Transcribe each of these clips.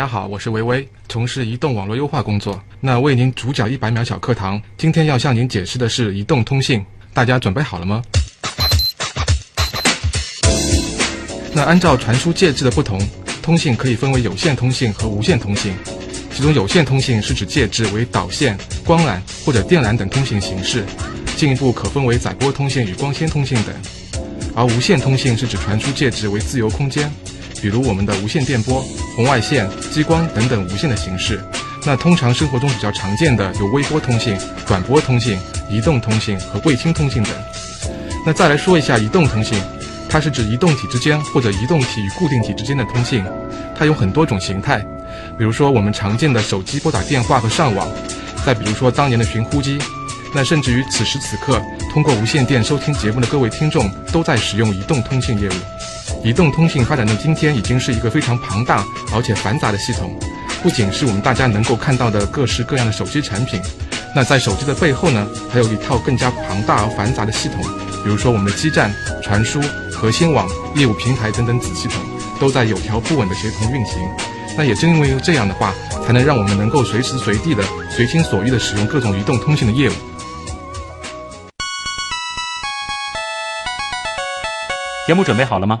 大家好，我是维维，从事移动网络优化工作。那为您主讲一百秒小课堂，今天要向您解释的是移动通信，大家准备好了吗？那按照传输介质的不同，通信可以分为有线通信和无线通信。其中有线通信是指介质为导线、光缆或者电缆等通信形式，进一步可分为载波通信与光纤通信等。而无线通信是指传输介质为自由空间，比如我们的无线电波、红外线、激光等等无线的形式。那通常生活中比较常见的有微波通信、短波通信、移动通信和卫星通信等。那再来说一下移动通信，它是指移动体之间或者移动体与固定体之间的通信，它有很多种形态。比如说我们常见的手机拨打电话和上网，再比如说当年的寻呼机，那甚至于此时此刻通过无线电收听节目的各位听众都在使用移动通信业务。移动通信发展到今天已经是一个非常庞大而且繁杂的系统，不仅是我们大家能够看到的各式各样的手机产品，那在手机的背后呢，还有一套更加庞大而繁杂的系统，比如说我们的基站、传输、核心网、业务平台等等子系统，都在有条不紊的协同运行。那也正因为这样的话，才能让我们能够随时随地的、随心所欲的使用各种移动通信的业务。节目准备好了吗？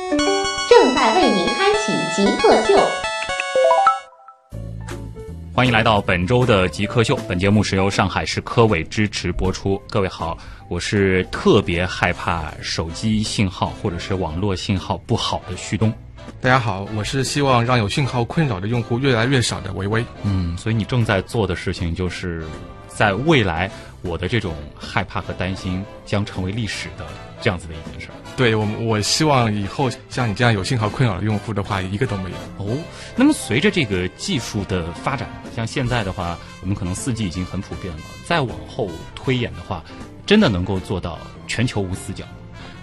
极客秀。欢迎来到本周的极客秀。本节目是由上海市科委支持播出。各位好，我是特别害怕手机信号或者是网络信号不好的旭东。大家好，我是希望让有信号困扰的用户越来越少的维维。嗯，所以你正在做的事情就是，在未来我的这种害怕和担心将成为历史的这样子的一件事儿。对我，我希望以后像你这样有信号困扰的用户的话，一个都没有。哦，那么随着这个技术的发展，像现在的话，我们可能四 G 已经很普遍了，再往后推演的话，真的能够做到全球无死角。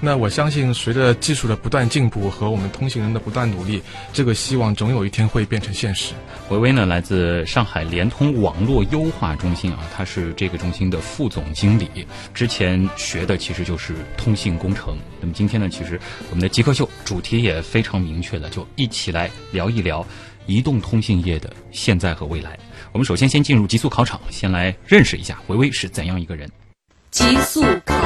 那我相信，随着技术的不断进步和我们通行人的不断努力，这个希望总有一天会变成现实。维维呢，来自上海联通网络优化中心啊，他是这个中心的副总经理，之前学的其实就是通信工程。那么今天呢，其实我们的极客秀主题也非常明确了，就一起来聊一聊移动通信业的现在和未来。我们首先先进入极速考场，先来认识一下维维是怎样一个人。极速考场。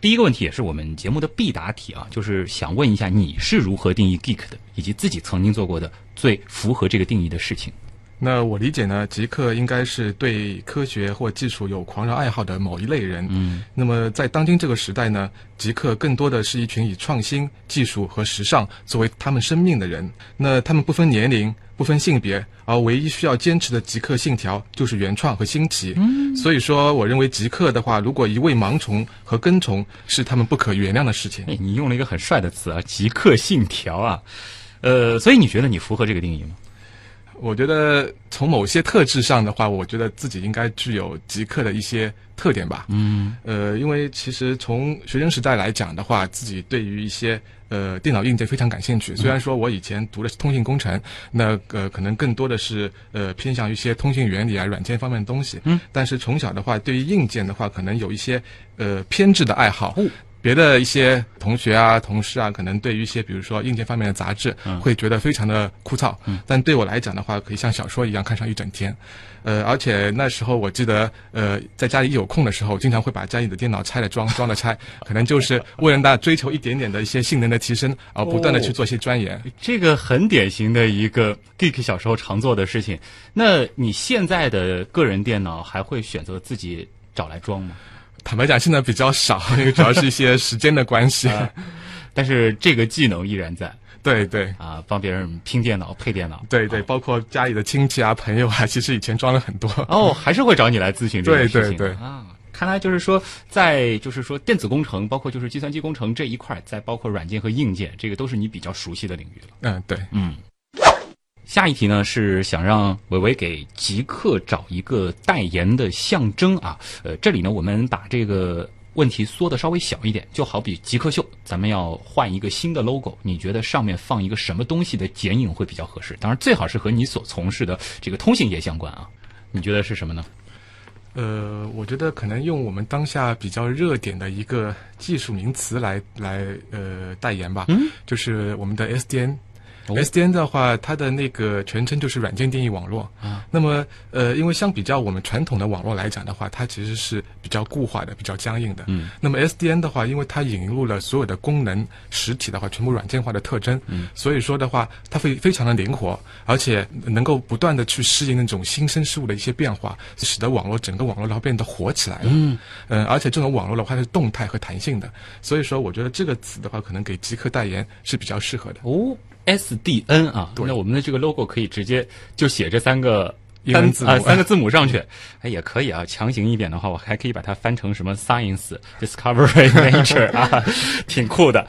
第一个问题也是我们节目的必答题啊，就是想问一下你是如何定义 geek 的，以及自己曾经做过的最符合这个定义的事情。那我理解呢，极客应该是对科学或技术有狂热爱好的某一类人。嗯，那么在当今这个时代呢，极客更多的是一群以创新、技术和时尚作为他们生命的人。那他们不分年龄、不分性别，而唯一需要坚持的极客信条就是原创和新奇。嗯，所以说，我认为极客的话，如果一味盲从和跟从，是他们不可原谅的事情。哎，你用了一个很帅的词啊，极客信条啊。呃，所以你觉得你符合这个定义吗？我觉得从某些特质上的话，我觉得自己应该具有极客的一些特点吧。嗯，呃，因为其实从学生时代来讲的话，自己对于一些呃电脑硬件非常感兴趣。虽然说我以前读的是通信工程，那呃可能更多的是呃偏向于一些通信原理啊、软件方面的东西。嗯，但是从小的话，对于硬件的话，可能有一些呃偏执的爱好。哦别的一些同学啊、同事啊，可能对于一些比如说硬件方面的杂志，嗯会觉得非常的枯燥。嗯但对我来讲的话，可以像小说一样看上一整天。呃，而且那时候我记得，呃，在家里有空的时候，经常会把家里的电脑拆了装，装了拆，可能就是为了那追求一点点的一些性能的提升，而不断的去做一些钻研。这个很典型的一个 geek 小时候常做的事情。那你现在的个人电脑还会选择自己找来装吗？坦白讲，现在比较少，因为主要是一些时间的关系。啊但是这个技能依然在对对啊，帮别人拼电脑、配电脑。对对，包括家里的亲戚啊、朋友啊，其实以前装了很多。哦，还是会找你来咨询这个对事情。对对啊，看来就是说，在就是说电子工程，包括就是计算机工程这一块儿，再包括软件和硬件，这个都是你比较熟悉的领域了。嗯，对。嗯。下一题呢是想让伟伟给极客找一个代言的象征啊。呃，这里呢我们把这个问题缩的稍微小一点，就好比极客秀，咱们要换一个新的 logo，你觉得上面放一个什么东西的剪影会比较合适？当然最好是和你所从事的这个通信业相关啊。你觉得是什么呢？呃，我觉得可能用我们当下比较热点的一个技术名词来来呃代言吧，嗯，就是我们的 SDN。哦 SDN 的话，它的那个全称就是软件定义网络啊。那么，呃，因为相比较我们传统的网络来讲的话，它其实是比较固化的、比较僵硬的。嗯。那么 SDN 的话，因为它引入了所有的功能实体的话，全部软件化的特征。嗯。所以说的话，它会非常的灵活，而且能够不断的去适应那种新生事物的一些变化，使得网络整个网络然后变得活起来了。嗯。嗯，而且这种网络的话它是动态和弹性的，所以说我觉得这个词的话，可能给极客代言是比较适合的。哦，SDN 啊，那我们的这个 logo 可以直接就写这三个英文字母啊三个字母上去，哎也可以啊。强行一点的话，我还可以把它翻成什么 Science、Discovery、Nature 啊，挺酷的。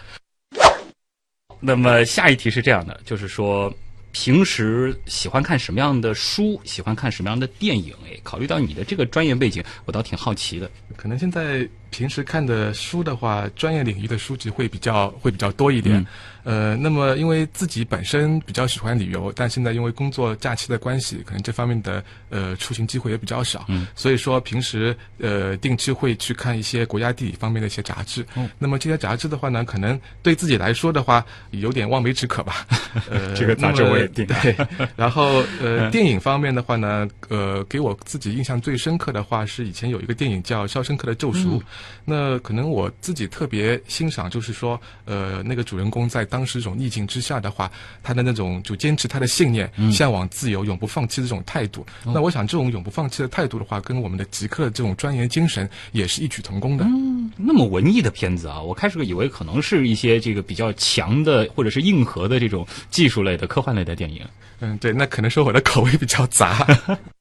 那么下一题是这样的，就是说平时喜欢看什么样的书，喜欢看什么样的电影？哎，考虑到你的这个专业背景，我倒挺好奇的。可能现在平时看的书的话，专业领域的书籍会比较会比较多一点。嗯呃，那么因为自己本身比较喜欢旅游，但现在因为工作假期的关系，可能这方面的呃出行机会也比较少。嗯，所以说平时呃定期会去看一些国家地理方面的一些杂志。嗯那么这些杂志的话呢，可能对自己来说的话，有点望梅止渴吧。呃，这个杂志我也订对，然后呃，嗯电影方面的话呢，呃，给我自己印象最深刻的话是以前有一个电影叫《肖申克的救赎》，那可能我自己特别欣赏，就是说，呃，那个主人公在当时这种逆境之下的话，他的那种就坚持他的信念，向往自由、永不放弃的这种态度。那我想，这种永不放弃的态度的话，跟我们的极客的这种钻研精神也是异曲同工的。嗯那么文艺的片子啊，我开始以为可能是一些这个比较强的或者是硬核的这种技术类的、科幻类的电影。嗯，对，那可能说我的口味比较杂。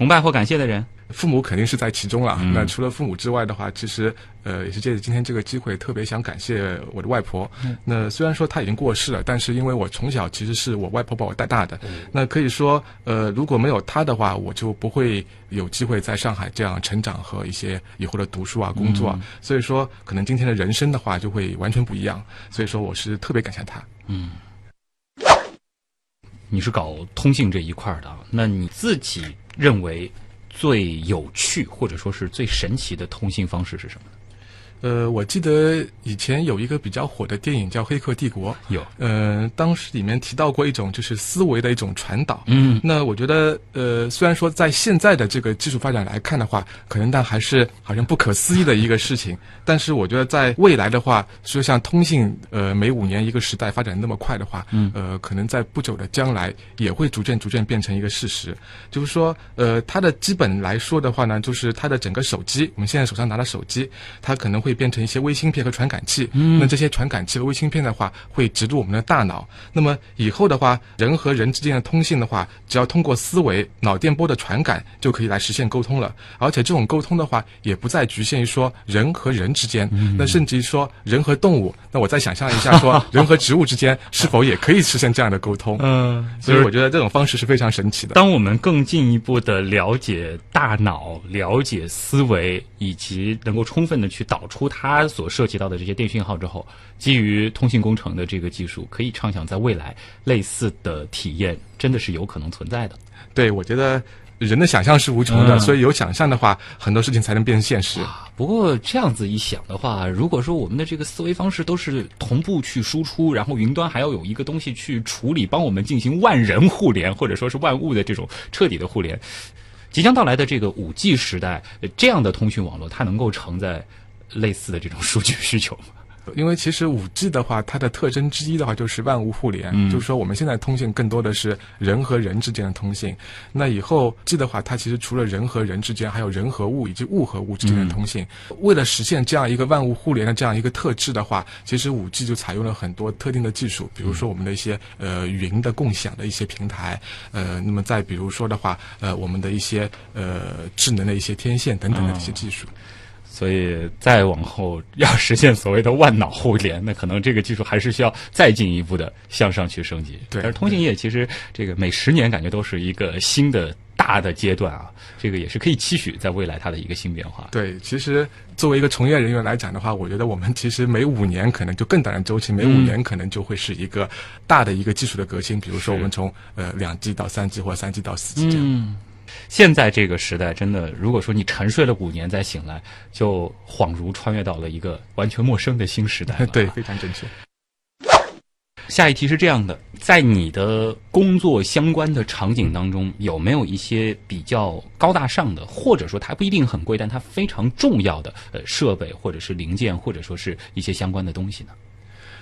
崇拜或感谢的人，父母肯定是在其中了。嗯那除了父母之外的话，其实呃也是借着今天这个机会，特别想感谢我的外婆。那虽然说她已经过世了，但是因为我从小其实是我外婆把我带大的，那可以说呃如果没有她的话，我就不会有机会在上海这样成长和一些以后的读书啊、工作啊。所以说，可能今天的人生的话就会完全不一样。所以说，我是特别感谢她。嗯你是搞通信这一块的啊，那你自己认为最有趣或者说是最神奇的通信方式是什么？呃，我记得以前有一个比较火的电影叫《黑客帝国》，有，呃，当时里面提到过一种就是思维的一种传导。嗯那我觉得，呃，虽然说在现在的这个技术发展来看的话，可能但还是好像不可思议的一个事情。但是我觉得在未来的话，说像通信，呃，每五年一个时代发展那么快的话，嗯呃，可能在不久的将来也会逐渐逐渐变成一个事实。就是说，呃，它的基本来说的话呢，就是它的整个手机，我们现在手上拿的手机，它可能会变成一些微芯片和传感器。嗯那这些传感器和微芯片的话，会植入我们的大脑。那么以后的话，人和人之间的通信的话，只要通过思维、脑电波的传感，就可以来实现沟通了。而且这种沟通的话，也不再局限于说人和人之间，那甚至于说人和动物。那我再想象一下，说 人和植物之间是否也可以实现这样的沟通？嗯，所以我觉得这种方式是非常神奇的。当我们更进一步的了解大脑、了解思维，以及能够充分的去导出它所涉及到的这些电讯号之后，基于通信工程的这个技术，可以畅想在未来类似的体验真的是有可能存在的。对，我觉得人的想象是无穷的，嗯所以有想象的话，很多事情才能变成现实。啊，不过这样子一想的话，如果说我们的这个思维方式都是同步去输出，然后云端还要有一个东西去处理，帮我们进行万人互联或者说是万物的这种彻底的互联，即将到来的这个五 G 时代，呃这样的通讯网络它能够承载类似的这种数据需求吗？因为其实五 G 的话，它的特征之一的话就是万物互联，嗯就是说我们现在通信更多的是人和人之间的通信。那以后 G 的话，它其实除了人和人之间，还有人和物以及物和物之间的通信。为了实现这样一个万物互联的这样一个特质的话，其实五 G 就采用了很多特定的技术，比如说我们的一些呃云的共享的一些平台，呃，那么再比如说的话，呃，我们的一些呃智能的一些天线等等的一些技术。所以再往后 要实现所谓的万脑互联，那可能这个技术还是需要再进一步的向上去升级。对但是通信业其实这个每十年感觉都是一个新的大的阶段啊，这个也是可以期许在未来它的一个新变化。对，其实作为一个从业人员来讲的话，我觉得我们其实每五年可能就更短的周期，每五嗯年可能就会是一个大的一个技术的革新。比如说，我们从呃两 G 到三 G 或者三 G 到四 G 这样。嗯，现在这个时代真的，如果说你沉睡了五年再醒来，就恍如穿越到了一个完全陌生的新时代。对，非常正确。下一题是这样的，在你的工作相关的场景当中，有没有一些比较高大上的，或者说它不一定很贵，但它非常重要的呃设备或者是零件，或者说是一些相关的东西呢？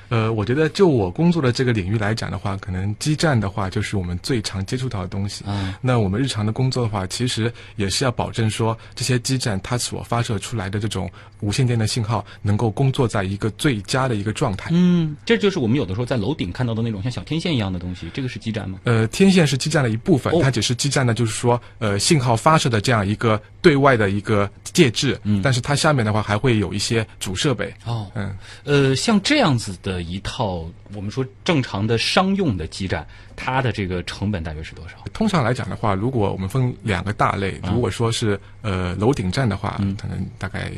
呃，我觉得就我工作的这个领域来讲的话，可能基站的话就是我们最常接触到的东西。嗯那我们日常的工作的话，其实也是要保证说这些基站它所发射出来的这种无线电的信号能够工作在一个最佳的一个状态。嗯，这就是我们有的时候在楼顶看到的那种像小天线一样的东西，这个是基站吗？呃，天线是基站的一部分，哦它只是基站的，就是说，呃，信号发射的这样一个对外的一个介质。嗯但是它下面的话还会有一些主设备。哦，嗯，呃，像这样子的一套我们说正常的商用的基站，它的这个成本大约是多少？通常来讲的话，如果我们分两个大类，啊如果说是呃楼顶站的话，嗯可能大概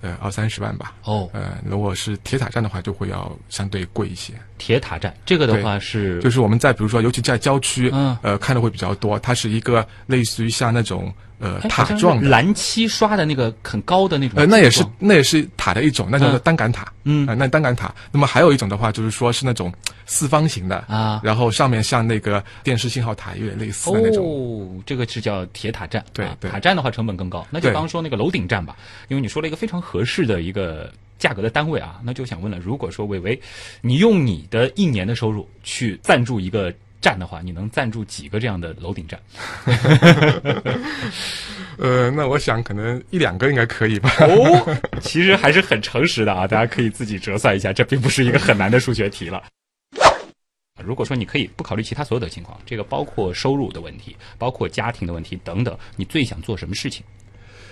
呃二三十万吧。哦，呃，如果是铁塔站的话，就会要相对贵一些。铁塔站这个的话是就是我们在比如说，尤其在郊区，嗯呃，看的会比较多。它是一个类似于像那种呃塔状的，蓝漆刷的那个很高的那种呃，那也是那也是塔的一种，那叫做嗯单杆塔。嗯呃那单杆塔。那么还有一种的话，就是说是那种四方形的啊然后上面像那个电视信号塔有点类似的那种。哦，这个是叫铁塔站。对对啊塔站的话成本更高。那就刚刚说那个楼顶站吧，因为你说了一个非常合适的一个价格的单位啊，那就想问了，如果说伟伟，你用你的一年的收入去赞助一个站的话，你能赞助几个这样的楼顶站？呃，那我想可能一两个应该可以吧。哦，其实还是很诚实的啊，大家可以自己折算一下，这并不是一个很难的数学题了。如果说你可以不考虑其他所有的情况，这个包括收入的问题，包括家庭的问题等等，你最想做什么事情？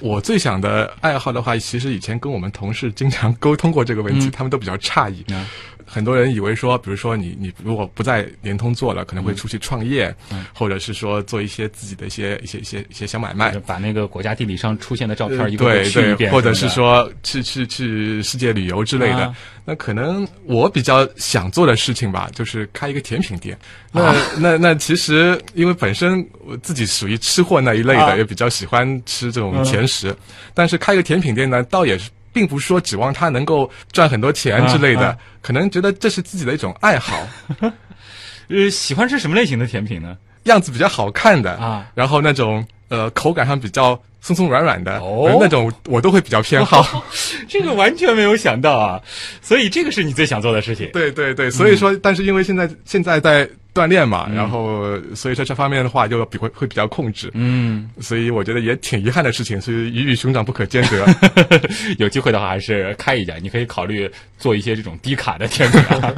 我最想的爱好的话，其实以前跟我们同事经常沟通过这个问题，嗯他们都比较诧异。啊很多人以为说，比如说你你如果不在联通做了，可能会出去创业，嗯或者是说做一些自己的一些一些一些一些小买卖。把那个国家地理上出现的照片呃一个个对对，去一遍，或者是说去去去世界旅游之类的。啊那可能我比较想做的事情吧，就是开一个甜品店。那、啊 那那其实因为本身我自己属于吃货那一类的，啊也比较喜欢吃这种嗯甜食。但是开一个甜品店呢，倒也是。并不是说指望他能够赚很多钱之类的，啊啊可能觉得这是自己的一种爱好，呃，喜欢吃什么类型的甜品呢？样子比较好看的啊，然后那种呃口感上比较松松软软的，那种我都会比较偏好。这个完全没有想到啊，所以这个是你最想做的事情。对对对，所以说，但是因为现在现在在锻炼嘛，嗯然后所以说这方面的话就比会会比较控制，嗯，所以我觉得也挺遗憾的事情，所以鱼与熊掌不可兼得。有机会的话还是开一家，你可以考虑做一些这种低卡的甜品啊。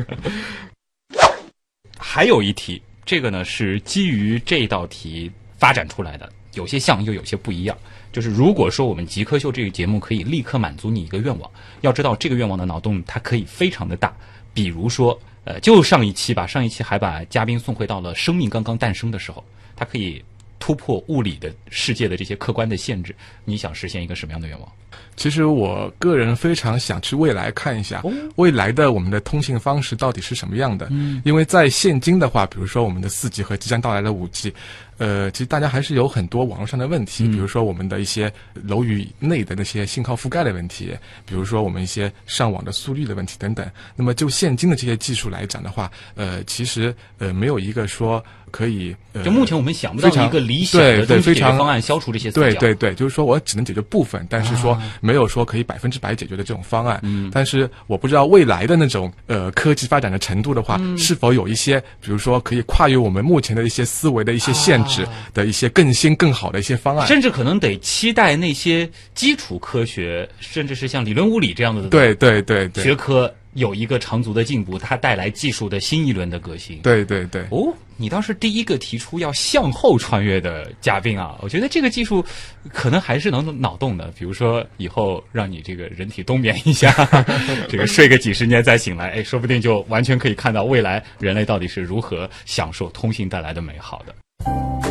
还有一题，这个呢是基于这道题发展出来的，有些像又有些不一样。就是如果说我们极客秀这个节目可以立刻满足你一个愿望，要知道这个愿望的脑洞它可以非常的大，比如说，呃，就上一期吧，上一期还把嘉宾送回到了生命刚刚诞生的时候，它可以突破物理的世界的这些客观的限制。你想实现一个什么样的愿望？其实我个人非常想去未来看一下，哦未来的我们的通信方式到底是什么样的。嗯，因为在现今的话，比如说我们的四 G 和即将到来的五 G，呃，其实大家还是有很多网络上的问题，嗯比如说我们的一些楼宇内的那些信号覆盖的问题，比如说我们一些上网的速率的问题等等。那么就现今的这些技术来讲的话，呃，其实呃没有一个说可以，呃、就目前我们想不到一个理想对的东西对非常解决方案消除这些。对对对，就是说我只能解决部分，但是说啊没有说可以百分之百解决的这种方案。嗯但是我不知道未来的那种呃科技发展的程度的话，嗯是否有一些，比如说可以跨越我们目前的一些思维的一些限制啊的一些更新更好的一些方案。甚至可能得期待那些基础科学，甚至是像理论物理这样子的对对对对学科有一个长足的进步，它带来技术的新一轮的革新。对对对，哦，你倒是第一个提出要向后穿越的嘉宾啊！我觉得这个技术可能还是能脑洞的。比如说，以后让你这个人体冬眠一下，这个睡个几十年再醒来，哎，说不定就完全可以看到未来人类到底是如何享受通信带来的美好的。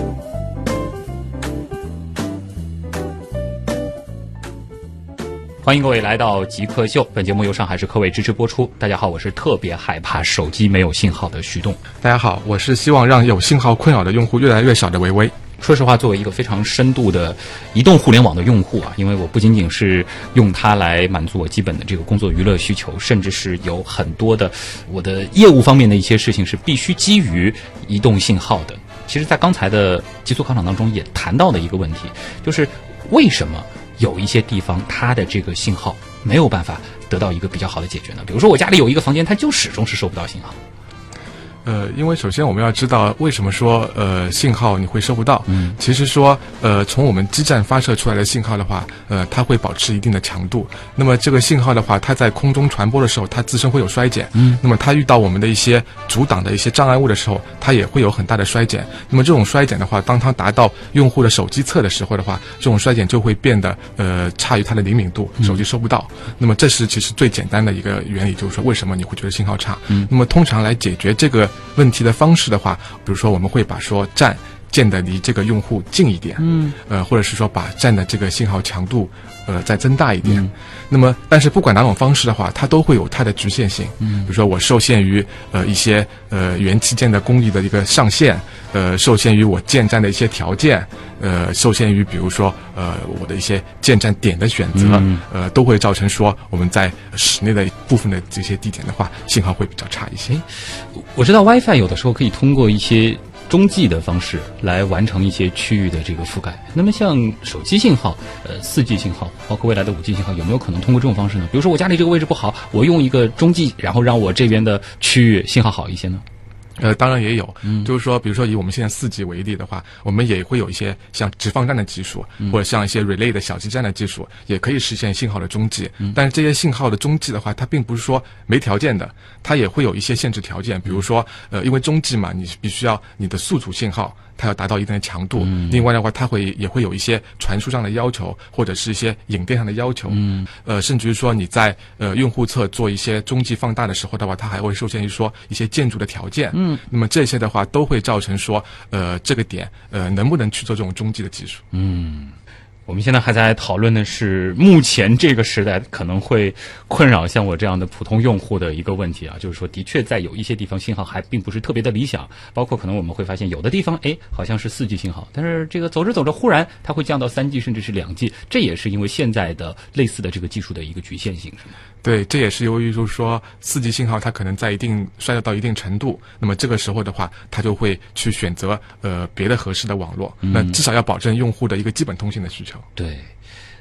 欢迎各位来到极客秀，本节目由上海市科委支持播出。大家好，我是特别害怕手机没有信号的徐栋。大家好，我是希望让有信号困扰的用户越来越少的维维。说实话，作为一个非常深度的移动互联网的用户啊，因为我不仅仅是用它来满足我基本的这个工作娱乐需求，甚至是有很多的我的业务方面的一些事情是必须基于移动信号的。其实，在刚才的极速考场当中也谈到的一个问题，就是为什么？有一些地方，它的这个信号没有办法得到一个比较好的解决呢。比如说，我家里有一个房间，它就始终是收不到信号。呃，因为首先我们要知道为什么说呃信号你会收不到。嗯，其实说呃从我们基站发射出来的信号的话，呃它会保持一定的强度。那么这个信号的话，它在空中传播的时候，它自身会有衰减。嗯，那么它遇到我们的一些阻挡的一些障碍物的时候，它也会有很大的衰减。那么这种衰减的话，当它达到用户的手机侧的时候的话，这种衰减就会变得呃差于它的灵敏度，手机收不到。那么这是其实最简单的一个原理，就是说为什么你会觉得信号差。嗯，那么通常来解决这个。问题的方式的话，比如说我们会把说站建的离这个用户近一点，嗯，呃，或者是说把站的这个信号强度，呃，再增大一点。那么，但是不管哪种方式的话，它都会有它的局限性。嗯，比如说我受限于呃一些呃元器件的工艺的一个上限，呃，受限于我建站的一些条件，呃，受限于比如说呃我的一些建站点的选择，呃，都会造成说我们在室内的部分的这些地点的话，信号会比较差一些。我知道 WiFi 有的时候可以通过一些。中继的方式来完成一些区域的这个覆盖。那么像手机信号，呃，四 G 信号，包括未来的五 G 信号，有没有可能通过这种方式呢？比如说我家里这个位置不好，我用一个中继，然后让我这边的区域信号好一些呢？呃，当然也有，就是说，比如说以我们现在四 G 为例的话，我们也会有一些像直放站的技术，或者像一些 relay 的小基站的技术，也可以实现信号的中继。但是这些信号的中继的话，它并不是说没条件的，它也会有一些限制条件。比如说，呃，因为中继嘛，你必须要你的宿主信号。它要达到一定的强度，另外的话，它会也会有一些传输上的要求，或者是一些影电上的要求。嗯，呃，甚至于说你在呃用户侧做一些中继放大的时候的话，它还会受限于说一些建筑的条件。嗯，那么这些的话都会造成说呃这个点呃能不能去做这种中继的技术。嗯。我们现在还在讨论的是目前这个时代可能会困扰像我这样的普通用户的一个问题啊，就是说，的确在有一些地方信号还并不是特别的理想，包括可能我们会发现有的地方，哎，好像是四 G 信号，但是这个走着走着，忽然它会降到三 G 甚至是两 G，这也是因为现在的类似的这个技术的一个局限性，是吗？对，这也是由于就是说四 G 信号它可能在一定衰弱到一定程度，那么这个时候的话，它就会去选择呃别的合适的网络，那至少要保证用户的一个基本通信的需求。对，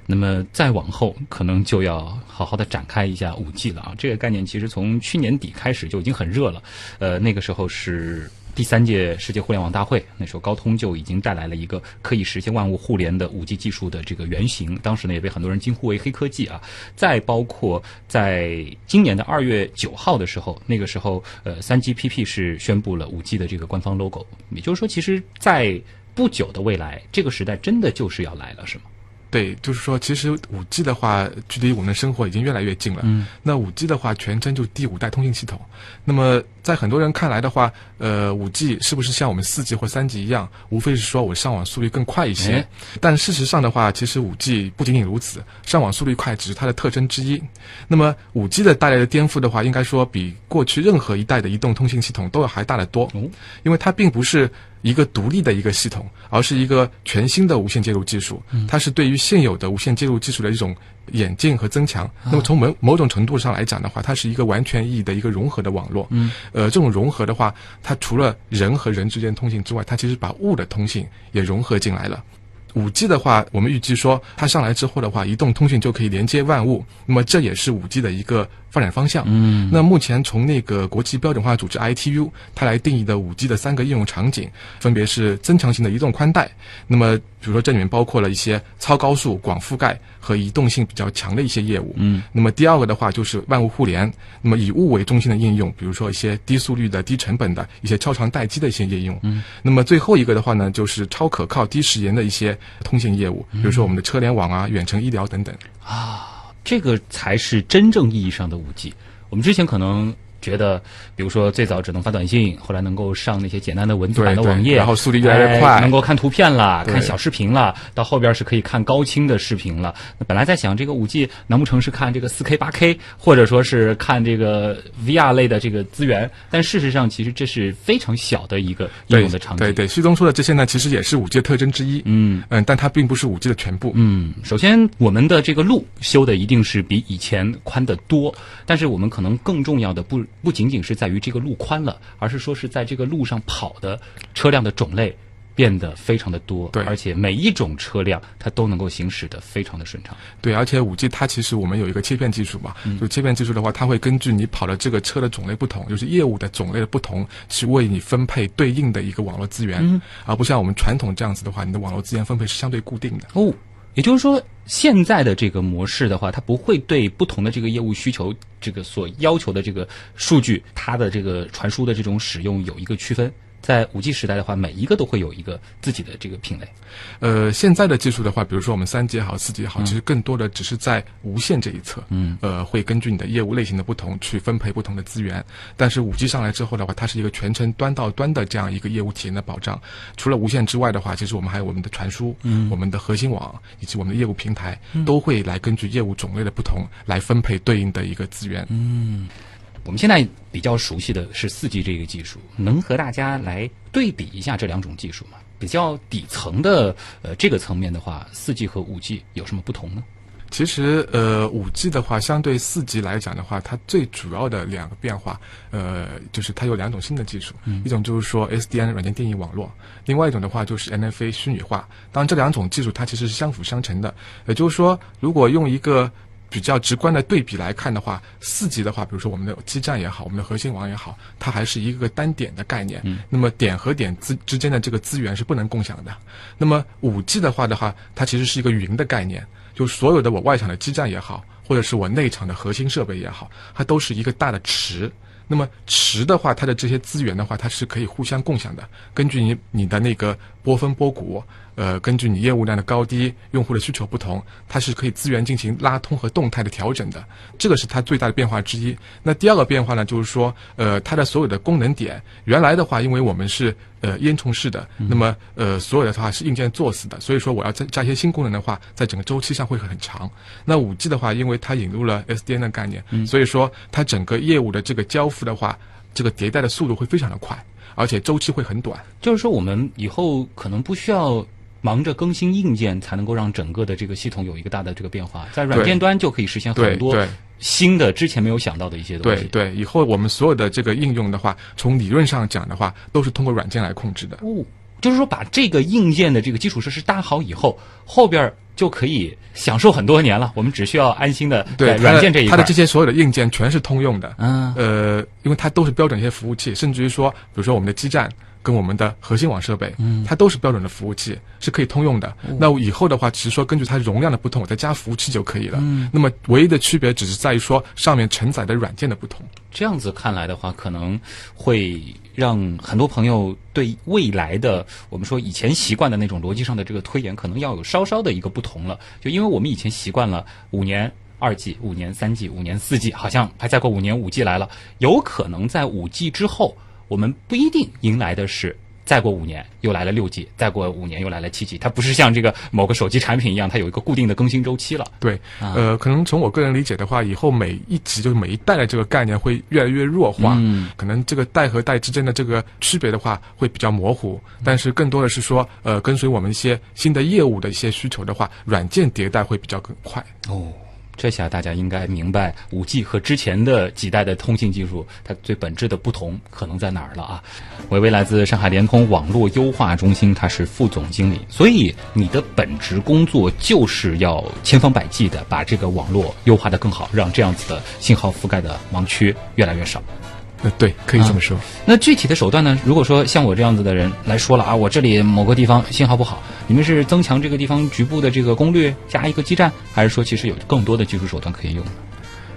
那么再往后可能就要好好的展开一下五 G 了啊！这个概念其实从去年底开始就已经很热了，呃，那个时候是。第三届世界互联网大会，那时候高通就已经带来了一个可以实现万物互联的五 G 技术的这个原型，当时呢也被很多人惊呼为黑科技啊。再包括在今年的二月九号的时候，那个时候呃三 GPP 是宣布了五 G 的这个官方 logo，也就是说，其实，在不久的未来，这个时代真的就是要来了，是吗？对，就是说，其实五 G 的话，距离我们的生活已经越来越近了。嗯，那五 G 的话，全称就是第五代通信系统。那么，在很多人看来的话，呃，五 G 是不是像我们四 G 或三 G 一样，无非是说我上网速率更快一些？但事实上的话，其实五 G 不仅仅如此，上网速率快只是它的特征之一。那么，五 G 的带来的颠覆的话，应该说比过去任何一代的移动通信系统都要还大得多。因为它并不是。一个独立的一个系统，而是一个全新的无线接入技术。它是对于现有的无线接入技术的一种演进和增强。那么从某某种程度上来讲的话，它是一个完全意义的一个融合的网络。嗯，呃，这种融合的话，它除了人和人之间通信之外，它其实把物的通信也融合进来了。五 G 的话，我们预计说它上来之后的话，移动通信就可以连接万物。那么这也是五 G 的一个发展方向。嗯那目前从那个国际标准化组织 ITU 它来定义的五 G 的三个应用场景，分别是增强型的移动宽带。那么比如说这里面包括了一些超高速、广覆盖和移动性比较强的一些业务。嗯，那么第二个的话就是万物互联，那么以物为中心的应用，比如说一些低速率的、低成本的一些超长待机的一些应用。嗯，那么最后一个的话呢，就是超可靠、低时延的一些通信业务，比如说我们的车联网啊、远程医疗等等。这个才是真正意义上的五 G。我们之前可能觉得，比如说最早只能发短信，后来能够上那些简单的文字版的网页，然后速率越来越哎快能够看图片了，看小视频了，到后边是可以看高清的视频了。那本来在想这个五 G 难不成是看这个四 K、八 K，或者说是看这个 VR 类的这个资源？但事实上，其实这是非常小的一个应用的场景。对对，旭东说的这些呢，其实也是五 G 的特征之一。嗯嗯，但它并不是五 G 的全部。嗯，首先我们的这个路修的一定是比以前宽得多，但是我们可能更重要的不不仅仅是在于这个路宽了，而是说是在这个路上跑的车辆的种类变得非常的多，对而且每一种车辆它都能够行驶的非常的顺畅。对，而且五 G 它其实我们有一个切片技术嘛，嗯就切片技术的话，它会根据你跑的这个车的种类不同，就是业务的种类的不同，去为你分配对应的一个网络资源，嗯而不像我们传统这样子的话，你的网络资源分配是相对固定的。哦，也就是说，现在的这个模式的话，它不会对不同的这个业务需求，这个所要求的这个数据，它的这个传输的这种使用有一个区分。在五 G 时代的话，每一个都会有一个自己的这个品类。呃，现在的技术的话，比如说我们三 G 也好，四 G 也好，其实更多的只是在无线这一侧，嗯，呃，会根据你的业务类型的不同去分配不同的资源。但是五 G 上来之后的话，它是一个全程端到端的这样一个业务体验的保障。除了无线之外的话，其实我们还有我们的传输，嗯，我们的核心网以及我们的业务平台，都会来根据业务种类的不同来分配对应的一个资源。我们现在比较熟悉的是四 G 这个技术，能和大家来对比一下这两种技术吗？比较底层的呃这个层面的话，四 G 和五 G 有什么不同呢？其实，呃，五 G 的话，相对四 G 来讲的话，它最主要的两个变化，呃，就是它有两种新的技术，一种就是说 SDN 软件定义网络，另外一种的话就是 NFA 虚拟化。当然，这两种技术它其实是相辅相成的。也就是说，如果用一个比较直观的对比来看的话，四 G 的话，比如说我们的基站也好，我们的核心网也好，它还是一个单点的概念。嗯、那么点和点之之间的这个资源是不能共享的。那么五 G 的话的话，它其实是一个云的概念，就所有的我外场的基站也好，或者是我内场的核心设备也好，它都是一个大的池。那么池的话，它的这些资源的话，它是可以互相共享的。根据你你的那个波峰波谷，呃，根据你业务量的高低、用户的需求不同，它是可以资源进行拉通和动态的调整的。这个是它最大的变化之一。那第二个变化呢，就是说，呃，它的所有的功能点，原来的话，因为我们是呃烟囱式的，那么呃所有的话是硬件做死的，所以说我要再加一些新功能的话，在整个周期上会很长。那五 G 的话，因为它引入了 SDN 的概念，所以说它整个业务的这个交付的话，这个迭代的速度会非常的快，而且周期会很短。就是说，我们以后可能不需要忙着更新硬件，才能够让整个的这个系统有一个大的这个变化，在软件端就可以实现很多新的之前没有想到的一些东西。对对，以后我们所有的这个应用的话，从理论上讲的话，都是通过软件来控制的。哦，就是说把这个硬件的这个基础设施搭好以后，后边儿就可以享受很多年了。我们只需要安心的对在软件这一块儿它的这些所有的硬件全是通用的。嗯呃，因为它都是标准一些服务器，甚至于说，比如说我们的基站跟我们的核心网设备，嗯，它都是标准的服务器，是可以通用的。那以后的话，只是说根据它容量的不同，我再加服务器就可以了。嗯，那么唯一的区别只是在于说上面承载的软件的不同。这样子看来的话，可能会让很多朋友对未来的我们说以前习惯的那种逻辑上的这个推演，可能要有稍稍的一个不同了。就因为我们以前习惯了五年。二 G、五年、三 G、五年、四 G，好像还再过五年五 G 来了，有可能在五 G 之后，我们不一定迎来的是再过五年又来了六 G，再过五年又来了七 G，它不是像这个某个手机产品一样，它有一个固定的更新周期了。对，啊。呃，可能从我个人理解的话，以后每一级就是每一代的这个概念会越来越弱化，嗯。可能这个代和代之间的这个区别的话会比较模糊，但是更多的是说，呃，跟随我们一些新的业务的一些需求的话，软件迭代会比较更快。哦，这下大家应该明白五 G 和之前的几代的通信技术它最本质的不同可能在哪儿了啊？维维来自上海联通网络优化中心，他是副总经理，所以你的本职工作就是要千方百计的把这个网络优化的更好，让这样子的信号覆盖的盲区越来越少。呃，对，可以这么说。那具体的手段呢？如果说像我这样子的人来说了啊，我这里某个地方信号不好，你们是增强这个地方局部的这个功率，加一个基站，还是说其实有更多的技术手段可以用？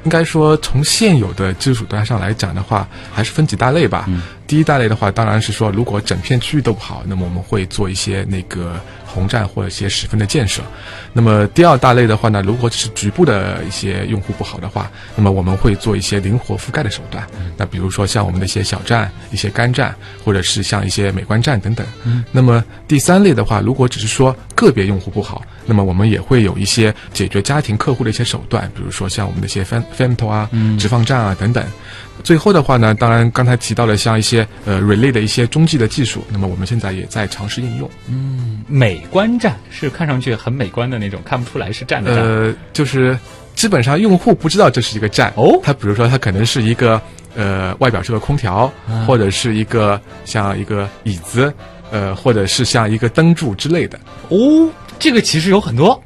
应该说，从现有的技术手段上来讲的话，还是分几大类吧。嗯第一大类的话，当然是说，如果整片区域都不好，那么我们会做一些那个红站或者一些十分的建设。那么第二大类的话呢，如果只是局部的一些用户不好的话，那么我们会做一些灵活覆盖的手段。那比如说像我们的一些小站、一些干站，或者是像一些美观站等等。那么第三类的话，如果只是说个别用户不好，那么我们也会有一些解决家庭客户的一些手段，比如说像我们的一些 Fem Femto 啊、直放站啊等等。最后的话呢，当然刚才提到了像一些呃 relay 的一些中继的技术，那么我们现在也在尝试应用。嗯美观站是看上去很美观的那种，看不出来是站的站。呃，就是基本上用户不知道这是一个站哦它比如说它可能是一个呃外表是个空调，啊或者是一个像一个椅子，呃，或者是像一个灯柱之类的，哦，这个其实有很多。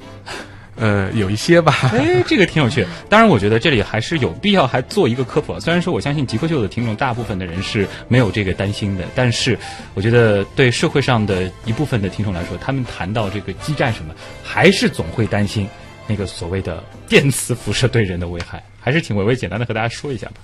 呃，有一些吧。哎，这个挺有趣。当然，我觉得这里还是有必要还做一个科普。虽然说我相信极客秀的听众大部分的人是没有这个担心的，但是我觉得对社会上的一部分的听众来说，他们谈到这个基站什么，还是总会担心那个所谓的电磁辐射对人的危害。还是请伟伟简单的和大家说一下吧。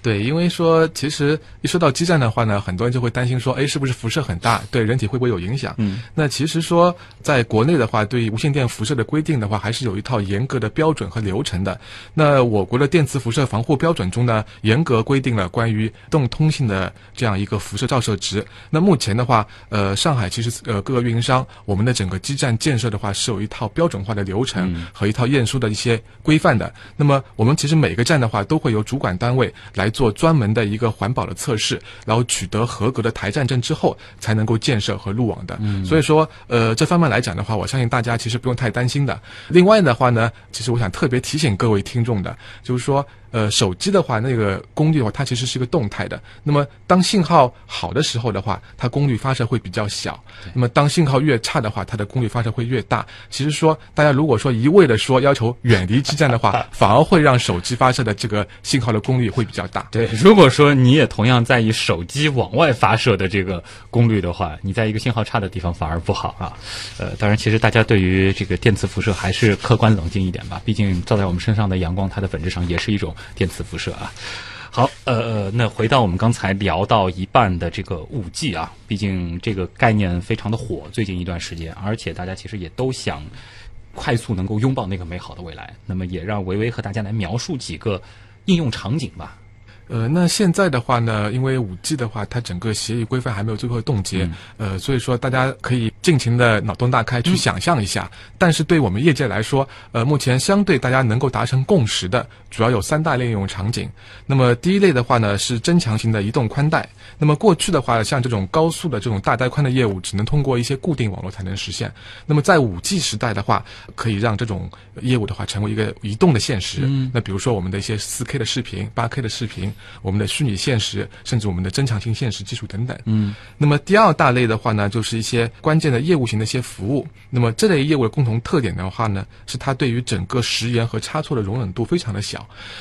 对，因为说其实一说到基站的话呢，很多人就会担心说，哎，是不是辐射很大，对人体会不会有影响？嗯，那其实说在国内的话，对于无线电辐射的规定的话，还是有一套严格的标准和流程的。那我国的电磁辐射防护标准中呢，严格规定了关于动通信的这样一个辐射照射值。那目前的话，呃，上海其实呃各个运营商，我们的整个基站建设的话是有一套标准化的流程嗯和一套验收的一些规范的。那么我们其实每个站的话，都会由主管单位来做专门的一个环保的测试，然后取得合格的台站证之后，才能够建设和入网的。所以说，呃，这方面来讲的话，我相信大家其实不用太担心的。另外的话呢，其实我想特别提醒各位听众的，就是说。呃，手机的话，那个功率的话，它其实是一个动态的。那么，当信号好的时候的话，它功率发射会比较小；那么，当信号越差的话，它的功率发射会越大。其实说，大家如果说一味的说要求远离基站的话，反而会让手机发射的这个信号的功率会比较大。对，如果说你也同样在意手机往外发射的这个功率的话，你在一个信号差的地方反而不好啊。呃，当然，其实大家对于这个电磁辐射还是客观冷静一点吧，毕竟照在我们身上的阳光，它的本质上也是一种电磁辐射啊。好，呃呃，那回到我们刚才聊到一半的这个五 G 啊，毕竟这个概念非常的火，最近一段时间，而且大家其实也都想快速能够拥抱那个美好的未来。那么，也让维维和大家来描述几个应用场景吧。呃，那现在的话呢，因为五 G 的话，它整个协议规范还没有最后冻结，呃，所以说大家可以尽情的脑洞大开去想象一下。但是对我们业界来说，呃，目前相对大家能够达成共识的，主要有三大类应用场景。那么第一类的话呢，是增强型的移动宽带。那么过去的话，像这种高速的这种大带宽的业务，只能通过一些固定网络才能实现。那么在五 G 时代的话，可以让这种业务的话成为一个移动的现实。嗯那比如说我们的一些四 K 的视频、八 K 的视频，我们的虚拟现实，甚至我们的增强性现实技术等等。嗯，那么第二大类的话呢，就是一些关键的业务型的一些服务。那么这类业务的共同特点的话呢，是它对于整个时延和差错的容忍度非常的小。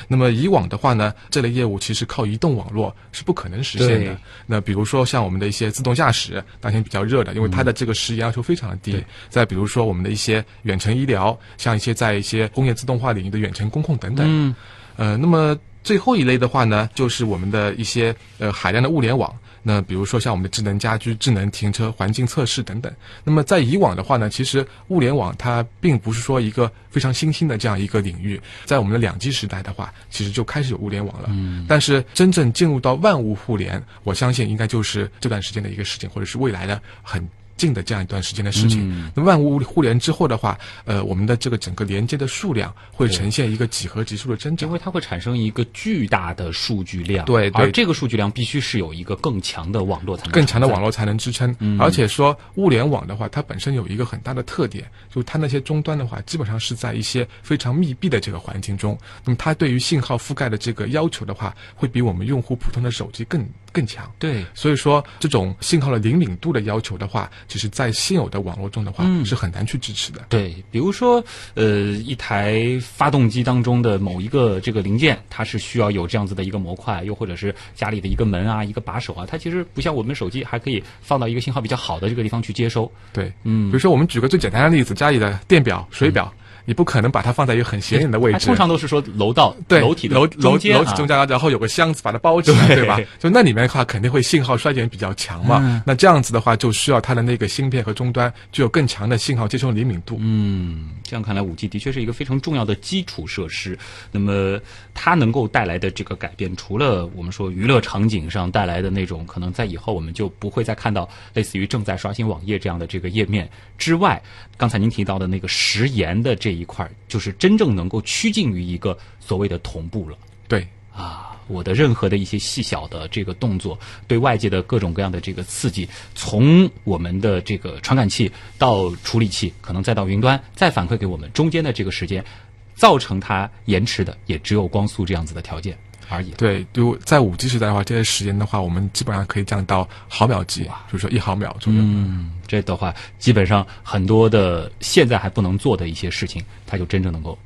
那么以往的话呢，这类业务其实靠移动网络是不可能实现的。那比如说像我们的一些自动驾驶，当前比较热的，因为它的这个时延要求非常的低。对再比如说我们的一些远程医疗，像一些在一些工业自动化领域的远程工控等等。嗯呃，那么最后一类的话呢，就是我们的一些呃海量的物联网。那比如说像我们的智能家居、智能停车、环境测试等等。那么在以往的话呢，其实物联网它并不是说一个非常新兴的这样一个领域，在我们的两 G 时代的话，其实就开始有物联网了。嗯。但是真正进入到万物互联，我相信应该就是这段时间的一个事情，或者是未来的很近的这样一段时间的事情。嗯那万物互联之后的话，呃，我们的这个整个连接的数量会呈现一个几何级数的增长因。为它会产生一个巨大的数据量，对对而这个数据量必须是有一个更强的网络才能更强的网络才能支撑，嗯而且说物联网的话，它本身有一个很大的特点，就是它那些终端的话，基本上是在一些非常密闭的这个环境中，那么它对于信号覆盖的这个要求的话，会比我们用户普通的手机更更强。对所以说，这种信号的灵敏度的要求的话，其实在现有的网络中的话，嗯是很难去支持的。对，比如说，呃，一台发动机当中的某一个这个零件，它是需要有这样子的一个模块，又或者是家里的一个门啊、一个把手啊，它其实不像我们手机，还可以放到一个信号比较好的这个地方去接收。对，嗯比如说我们举个最简单的例子，家里的电表、水表，你不可能把它放在一个很显眼的位置。通常都是说楼道、对，楼体的楼楼楼体中间，然后有个箱子把它包起来，对对吧？就那里面的话，肯定会信号衰减比较强嘛。嗯那这样子的话，就需要它的那个芯片和终端具有更强的信号接收灵敏度。嗯，这样看来，五 G 的确是一个非常重要的基础设施。那么，它能够带来的这个改变，除了我们说娱乐场景上带来的那种，可能在以后我们就不会再看到类似于正在刷新网页这样的这个页面之外，刚才您提到的那个食盐的这一块儿，就是真正能够趋近于一个所谓的同步了。对，啊，我的任何的一些细小的这个动作，对外界的各种各样的这个刺激，从我们的这个传感器到处理器，可能再到云端，再反馈给我们，中间的这个时间，造成它延迟的也只有光速这样子的条件而已。对，就在五 G 时代的话，这些时间的话，我们基本上可以降到毫秒级，就是说一毫秒左右。嗯，这的话，基本上很多的现在还不能做的一些事情，它就真正能够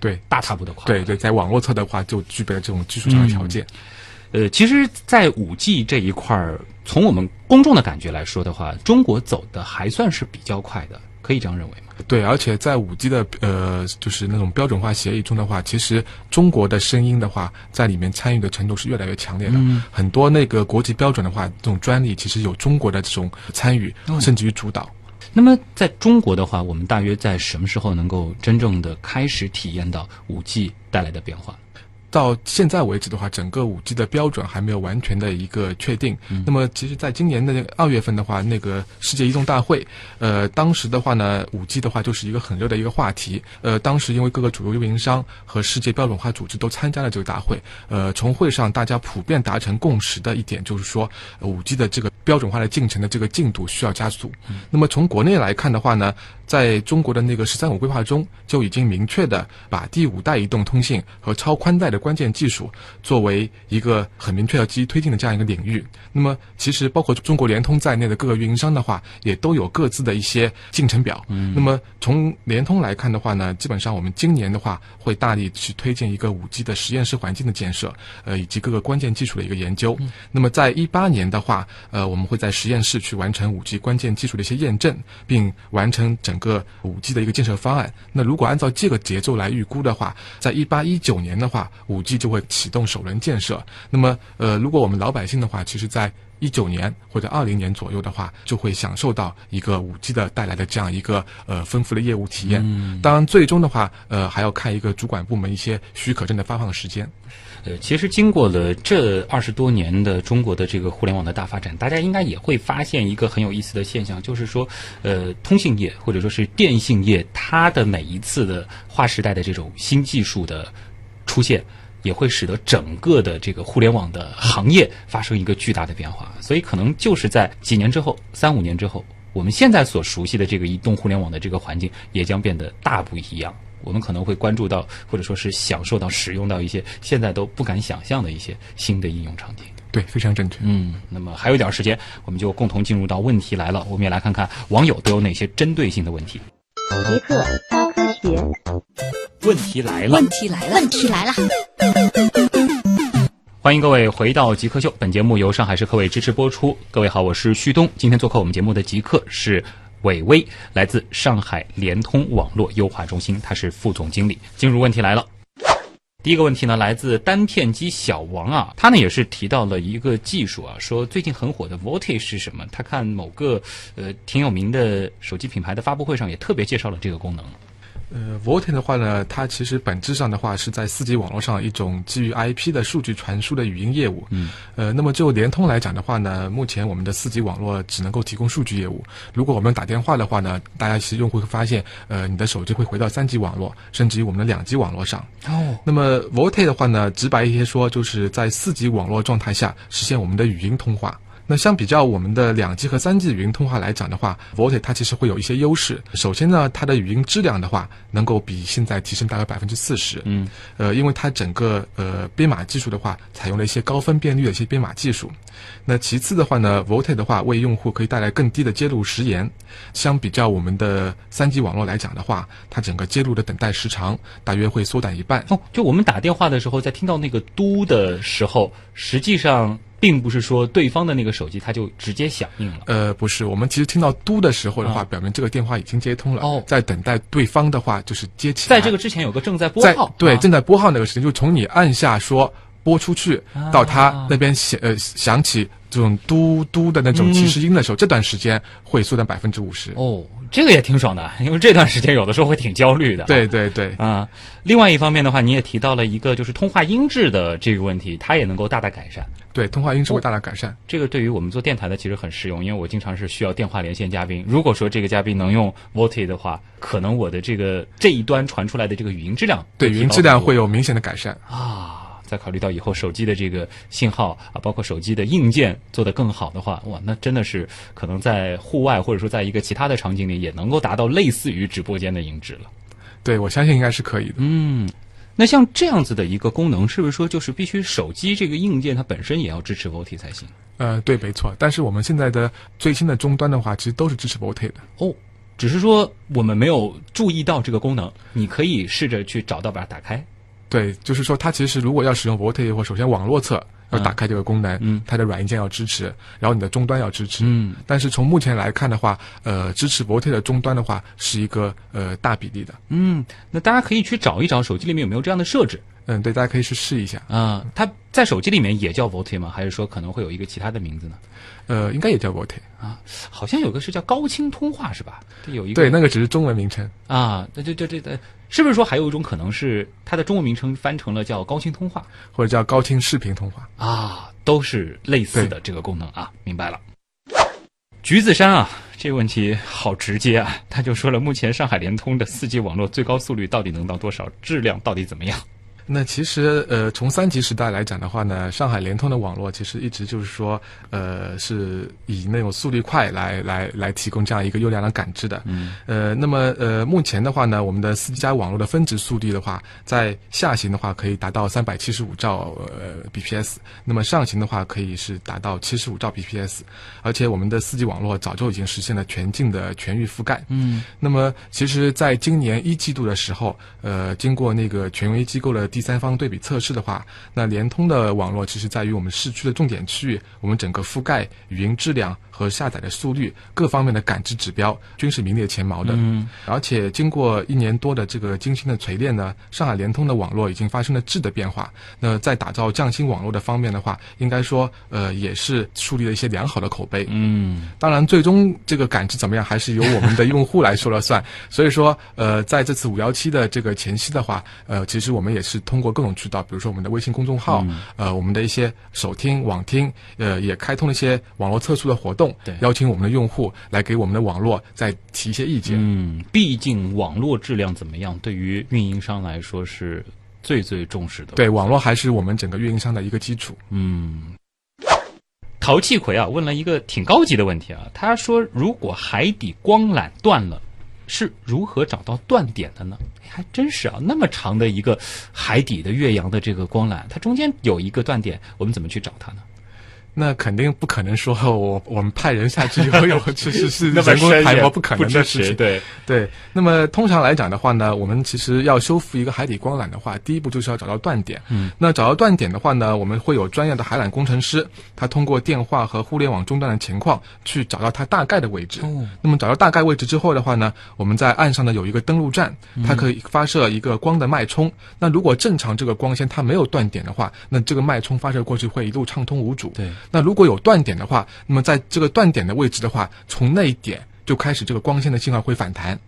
对，大踏步的跨。对对，在网络侧的话，就具备了这种技术上的条件。呃，其实，在五 G 这一块儿，从我们公众的感觉来说的话，中国走的还算是比较快的，可以这样认为吗？对，而且在五 G 的呃，就是那种标准化协议中的话，其实中国的声音的话，在里面参与的程度是越来越强烈的。很多那个国际标准的话，这种专利其实有中国的这种参与，甚至于主导。那么，在中国的话，我们大约在什么时候能够真正的开始体验到五 G 带来的变化？到现在为止的话，整个五 G 的标准还没有完全的一个确定。那么，其实，在今年的那个二月份的话，那个世界移动大会，呃，当时的话呢，五 G 的话就是一个很热的一个话题。呃，当时因为各个主流运营商和世界标准化组织都参加了这个大会，呃，从会上大家普遍达成共识的一点就是说，五 G 的这个标准化的进程的这个进度需要加速。那么从国内来看的话呢，在中国的那个“十三五”规划中，就已经明确的把第五代移动通信和超宽带的关键技术作为一个很明确的积极推进的这样一个领域。那么，其实包括中国联通在内的各个运营商的话，也都有各自的一些进程表。嗯，那么从联通来看的话呢，基本上我们今年的话会大力去推进一个五 G 的实验室环境的建设，呃，以及各个关键技术的一个研究。那么在一八年的话，呃，我们会在实验室去完成五 G 关键技术的一些验证，并完成整个五 G 的一个建设方案。那如果按照这个节奏来预估的话，在一八一九年的话，五 G 就会启动首轮建设。那么，呃，如果我们老百姓的话，其实在一九年或者二零年左右的话，就会享受到一个五 G 的带来的这样一个呃丰富的业务体验。当然，最终的话，呃，还要看一个主管部门一些许可证的发放时间。呃，其实经过了这二十多年的中国的这个互联网的大发展，大家应该也会发现一个很有意思的现象，就是说，呃，通信业或者说是电信业，它的每一次的划时代的这种新技术的出现，也会使得整个的这个互联网的行业发生一个巨大的变化。所以，可能就是在几年之后，三五年之后，我们现在所熟悉的这个移动互联网的这个环境，也将变得大不一样。我们可能会关注到，或者说是享受到、使用到一些现在都不敢想象的一些新的应用场景。对，非常正确。嗯，那么还有一点时间，我们就共同进入到问题来了。我们也来看看网友都有哪些针对性的问题。极客高科学，问题来了问，题来了，问题来了，欢迎各位回到极客秀。本节目由上海市科委支持播出。各位好，我是旭东。今天做客我们节目的极客是伟威，来自上海联通网络优化中心，他是副总经理。进入问题来了。第一个问题呢，来自单片机小王啊，他呢也是提到了一个技术啊，说最近很火的 Voltage 是什么？他看某个呃挺有名的手机品牌的发布会上也特别介绍了这个功能。呃，VoLTE 的话呢，它其实本质上的话是在四 G 网络上一种基于 IP 的数据传输的语音业务。嗯。呃，那么就联通来讲的话呢，目前我们的四 G 网络只能够提供数据业务。如果我们打电话的话呢，大家其实用户会发现，呃，你的手机会回到三 G 网络，甚至于我们的两 G 网络上。哦。那么 VoLTE 的话呢，直白一些说，就是在四 G 网络状态下实现我们的语音通话。那相比较我们的两 G 和三 G 语音通话来讲的话，VoLTE 它其实会有一些优势。首先呢，它的语音质量的话，能够比现在提升大概百分之四十。嗯，呃，因为它整个呃编码技术的话，采用了一些高分辨率的一些编码技术。那其次的话呢，VoLTE 的话为用户可以带来更低的接入时延。相比较我们的三 G 网络来讲的话，它整个接入的等待时长大约会缩短一半。哦，就我们打电话的时候，在听到那个嘟的时候，实际上。并不是说对方的那个手机它就直接响应了。呃，不是，我们其实听到嘟的时候的话，啊表明这个电话已经接通了。哦在等待对方的话，就是接起来。在这个之前有个正在拨号，对啊正在拨号那个时间，就从你按下说拨出去啊到他那边响呃响起这种嘟嘟的那种提示音的时候，这段时间会缩短百分之五十。哦，这个也挺爽的，因为这段时间有的时候会挺焦虑的。对对对，啊，另外一方面的话，你也提到了一个就是通话音质的这个问题，它也能够大大改善。对，通话音质会大大改善。这个对于我们做电台的其实很实用，因为我经常是需要电话连线嘉宾。如果说这个嘉宾能用 VoLTE 的话，可能我的这个这一端传出来的这个语音质量对，语音质量会有明显的改善。啊。再考虑到以后手机的这个信号啊，包括手机的硬件做得更好的话，哇，那真的是可能在户外或者说在一个其他的场景里，也能够达到类似于直播间的音质了。对，我相信应该是可以的。嗯，那像这样子的一个功能，是不是说就是必须手机这个硬件它本身也要支持 VoLTE 才行？呃，对，没错。但是我们现在的最新的终端的话，其实都是支持 VoLTE 的。哦，只是说我们没有注意到这个功能，你可以试着去找到把它打开。对，就是说它其实如果要使用 VoLTE 的话，首先网络侧要嗯打开这个功能，嗯它的软硬件要支持，然后你的终端要支持。嗯，但是从目前来看的话，呃，支持 VoLTE 的终端的话是一个呃大比例的。嗯，那大家可以去找一找手机里面有没有这样的设置嗯，对，大家可以去试一下。啊、它在手机里面也叫 VoLTE 吗？还是说可能会有一个其他的名字呢？呃，应该也叫 VoLTE。啊，好像有个是叫高清通话是吧？这有一个对，那个只是中文名称。啊，对对对对对，是不是说还有一种可能是它的中文名称翻成了叫高清通话或者叫高清视频通话。啊？都是类似的这个功能啊，明白了。橘子山啊，这个问题好直接啊，他就说了，目前上海联通的四 G 网络最高速率到底能到多少？质量到底怎么样？那其实呃，从三级时代来讲的话呢，上海联通的网络其实一直就是说，呃，是以那种速率快来来来提供这样一个优良的感知的。嗯，呃，那么呃，目前的话呢，我们的四 G 加网络的分值速率的话，在下行的话可以达到三百七十五兆呃 bps，那么上行的话可以是达到七十五兆 bps，而且我们的四 G 网络早就已经实现了全境的全域覆盖。嗯那么，其实，在今年一季度的时候，呃，经过那个权威机构的第三方对比测试的话，那联通的网络其实在于我们市区的重点区域，我们整个覆盖、语音质量和下载的速率各方面的感知指标均是名列前茅的。嗯而且经过一年多的这个精心的锤炼呢，上海联通的网络已经发生了质的变化。那在打造匠心网络的方面的话，应该说，呃，也是树立了一些良好的口碑。嗯当然，最终这个感知怎么样，还是由我们的用户来说了算。所以说，呃，在这次五幺七的这个前夕的话，呃，其实我们也是通过各种渠道，比如说我们的微信公众号，呃，我们的一些首听、网听，呃，也开通了一些网络测速的活动对，邀请我们的用户来给我们的网络再提一些意见。嗯，毕竟网络质量怎么样，对于运营商来说是最最重视的。对，网络还是我们整个运营商的一个基础。嗯，陶气葵啊问了一个挺高级的问题啊，他说如果海底光缆断了，是如何找到断点的呢？还真是啊，那么长的一个海底的岳阳的这个光缆，它中间有一个断点，我们怎么去找它呢？那肯定不可能说 我我们派人下去游泳，是是是人工深也排摸不可能的事情。对，对，那么通常来讲的话呢，我们其实要修复一个海底光缆的话，第一步就是要找到断点。嗯，那找到断点的话呢，我们会有专业的海缆工程师，他通过电话和互联网中断的情况去找到它大概的位置。哦那么找到大概位置之后的话呢，我们在岸上呢有一个登陆站，它可以发射一个光的脉冲。那如果正常这个光纤它没有断点的话，那这个脉冲发射过去会一路畅通无阻。对，那如果有断点的话，那么在这个断点的位置的话，从那一点就开始这个光线的信号会反弹。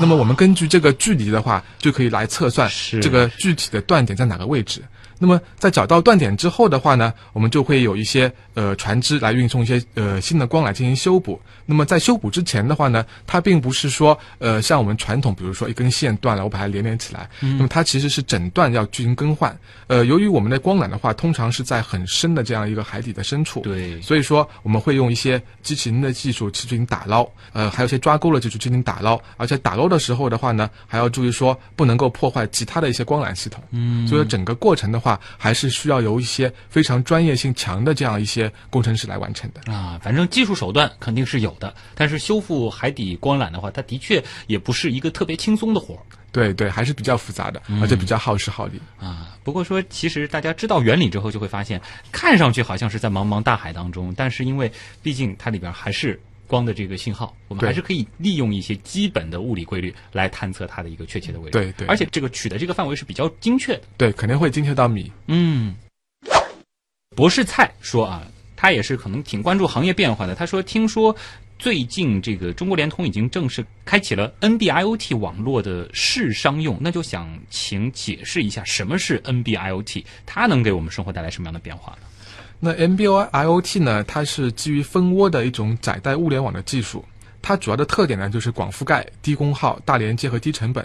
那么我们根据这个距离的话，就可以来测算这个具体的断点在哪个位置。那么在找到断点之后的话呢，我们就会有一些呃船只来运送一些呃新的光来进行修补。那么在修补之前的话呢，它并不是说呃像我们传统，比如说一根线断了，我把它连连起来。那么它其实是整段要进行更换。呃，由于我们的光缆的话，通常是在很深的这样一个海底的深处，对所以说我们会用一些机器人的技术去进行打捞，呃，还有一些抓钩的技术进行打捞，而且打捞的时候的话呢，还要注意说不能够破坏其他的一些光缆系统。嗯，所以整个过程的话，还是需要由一些非常专业性强的这样一些工程师来完成的。啊，反正技术手段肯定是有的，但是修复海底光缆的话，它的确也不是一个特别轻松的活儿对对，还是比较复杂的，而且比较耗时耗力。啊。不过说，其实大家知道原理之后，就会发现，看上去好像是在茫茫大海当中，但是因为毕竟它里边还是光的这个信号，我们还是可以利用一些基本的物理规律来探测它的一个确切的位置。对对而且这个取的这个范围是比较精确的。对，肯定会精确到米。嗯，博士蔡说啊，他也是可能挺关注行业变化的。他说，听说最近这个中国联通已经正式开启了 NB-IoT 网络的试商用，那就想请解释一下什么是 NB-IoT，它能给我们生活带来什么样的变化呢？那 M B O I O T 呢，它是基于蜂窝的一种窄带物联网的技术。它主要的特点呢，就是广覆盖、低功耗、大连接和低成本。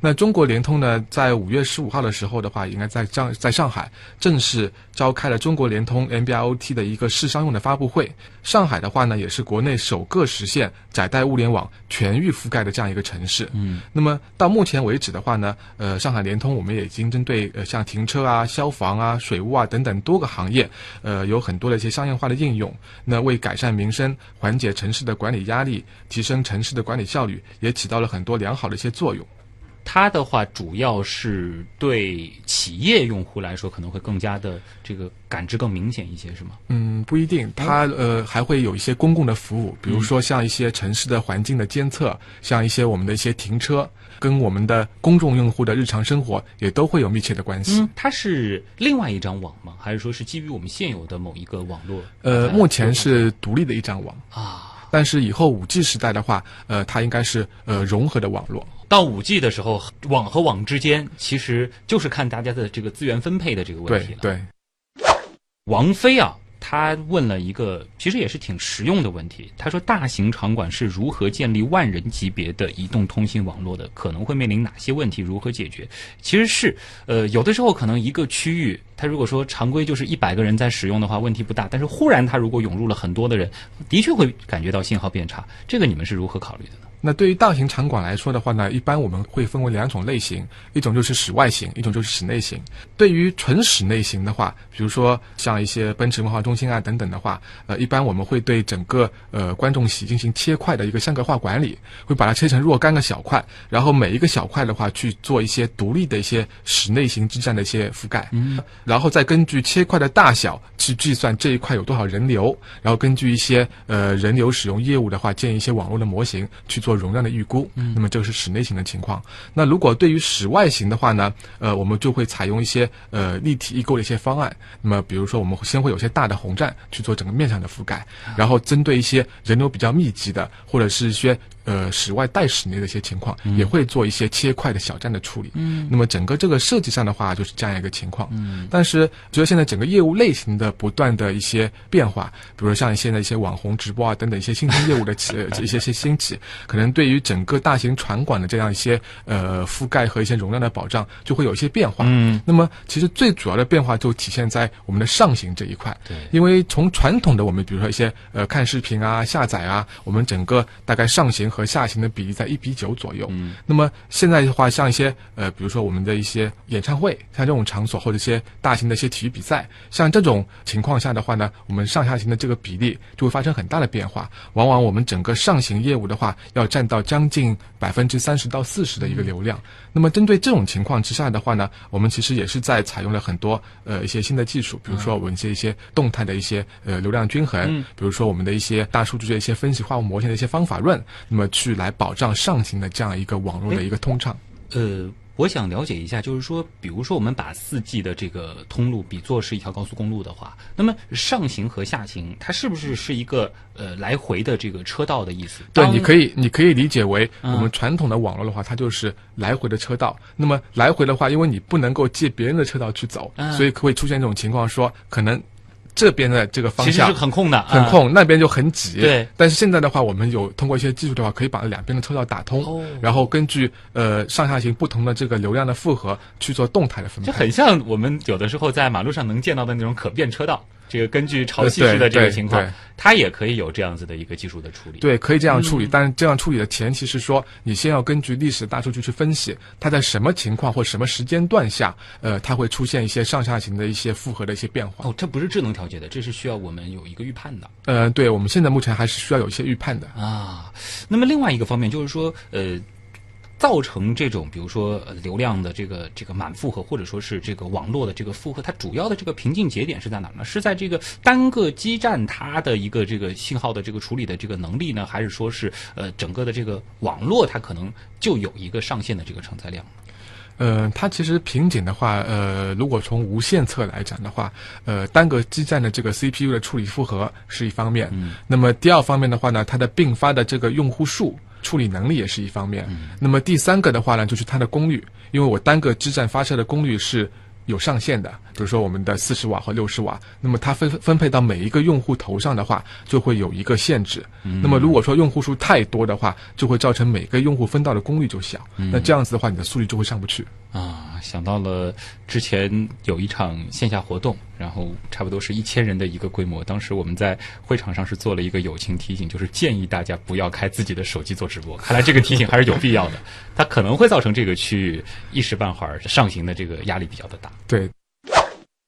那中国联通呢，在五月十五号的时候的话，应该在上在上海正式召开了中国联通 MBIOT 的一个试商用的发布会。上海的话呢，也是国内首个实现窄带物联网全域覆盖的这样一个城市。嗯，那么到目前为止的话呢，呃，上海联通我们也已经针对呃像停车啊、消防啊、水务啊等等多个行业，呃，有很多的一些商业化的应用。那为改善民生、缓解城市的管理压力、提升城市的管理效率，也起到了很多良好的一些作用。它的话主要是对企业用户来说可能会更加的这个感知更明显一些，是吗？嗯，不一定，它呃还会有一些公共的服务，比如说像一些城市的环境的监测，像一些我们的一些停车，跟我们的公众用户的日常生活也都会有密切的关系。嗯，它是另外一张网吗？还是说是基于我们现有的某一个网络？呃，目前是独立的一张网。啊。但是以后五 G 时代的话，呃，它应该是呃融合的网络。到五 G 的时候，网和网之间其实就是看大家的这个资源分配的这个问题了。对对，王菲啊，她问了一个其实也是挺实用的问题。她说，大型场馆是如何建立万人级别的移动通信网络的？可能会面临哪些问题？如何解决？其实是，呃，有的时候可能一个区域，他如果说常规就是一百个人在使用的话，问题不大。但是忽然他如果涌入了很多的人，的确会感觉到信号变差。这个你们是如何考虑的呢？那对于大型场馆来说的话呢，一般我们会分为两种类型，一种就是室外型，一种就是室内型。对于纯室内型的话，比如说像一些奔驰文化中心啊等等的话，呃，一般我们会对整个呃观众席进行切块的一个相隔化管理，会把它切成若干个小块，然后每一个小块的话去做一些独立的一些室内型基站的一些覆盖，嗯，然后再根据切块的大小去计算这一块有多少人流，然后根据一些呃人流使用业务的话，建一些网络的模型去做容量的预估。嗯，那么这个是室内型的情况。那如果对于室外型的话呢，呃，我们就会采用一些呃立体易购的一些方案。那么比如说，我们先会有些大的红站去做整个面上的覆盖，然后针对一些人流比较密集的，或者是一些呃室外带室内的一些情况，也会做一些切块的小站的处理。嗯，那么整个这个设计上的话，就是这样一个情况。嗯，但是觉得现在整个业务类型的不断的一些变化，比如说像现在一些网红直播啊等等一些新兴业务的起呃一些些兴起，可能对于整个大型船馆的这样一些呃覆盖和一些容量的保障，就会有一些变化。嗯，那么其实最主要的变化就体现在我们的上行这一块。对因为从传统的我们比如说一些呃看视频啊、下载啊，我们整个大概上行和下行的比例在一比九左右。嗯，那么现在的话，像一些呃，比如说我们的一些演唱会，像这种场所或者一些大型的一些体育比赛，像这种情况下的话呢，我们上下行的这个比例就会发生很大的变化。往往我们整个上行业务的话，要占到将近百分之三十到四十的一个流量。那么针对这种情况之下的话呢，我们其实也是在采用了很多呃一些新的技术，比如说我们一些一些动态的一些呃流量均衡，嗯比如说我们的一些大数据的一些分析化物模型的一些方法论，那么去来保障上行的这样一个网络的一个通畅。呃，我想了解一下，就是说，比如说我们把四 G 的这个通路比作是一条高速公路的话，那么上行和下行，它是不是是一个呃来回的这个车道的意思？对，你可以你可以理解为嗯我们传统的网络的话，它就是来回的车道。那么来回的话，因为你不能够借别人的车道去走，嗯所以会出现这种情况，说可能这边的这个方其实向是很空的，啊。很空，那边就很挤。对。但是现在的话，我们有通过一些技术的话，可以把两边的车道打通，哦然后根据呃上下行不同的这个流量的负荷去做动态的分配。就很像我们有的时候在马路上能见到的那种可变车道，这个根据潮汐式的这个情况对，它也可以有这样子的一个技术的处理。对，可以这样嗯处理，但是这样处理的前提是说，你先要根据历史大数据去分析，它在什么情况或什么时间段下，呃，它会出现一些上下行的一些复合的一些变化。哦，这不是智能调节的，这是需要我们有一个预判的。呃，对，我们现在目前还是需要有一些预判的。啊，那么另外一个方面就是说，呃，造成这种比如说呃流量的这个这个满负荷，或者说是这个网络的这个负荷，它主要的这个瓶颈节点是在哪呢？是在这个单个基站它的一个这个信号的这个处理的这个能力呢，还是说是呃整个的这个网络它可能就有一个上限的这个承载量？呃，它其实瓶颈的话，呃，如果从无线侧来讲的话，呃，单个基站的这个 CPU 的处理负荷是一方面，嗯那么第二方面的话呢，它的并发的这个用户数。处理能力也是一方面，那么第三个的话呢，就是它的功率，因为我单个基站发射的功率是有上限的，比如说我们的四十瓦和六十瓦，那么它分分配到每一个用户头上的话，就会有一个限制。那么如果说用户数太多的话，就会造成每个用户分到的功率就小，那这样子的话，你的速率就会上不去。啊，想到了之前有一场线下活动，然后差不多是一千人的一个规模。当时我们在会场上是做了一个友情提醒，就是建议大家不要开自己的手机做直播。看来这个提醒还是有必要的，它可能会造成这个区域一时半会儿上行的这个压力比较的大。对，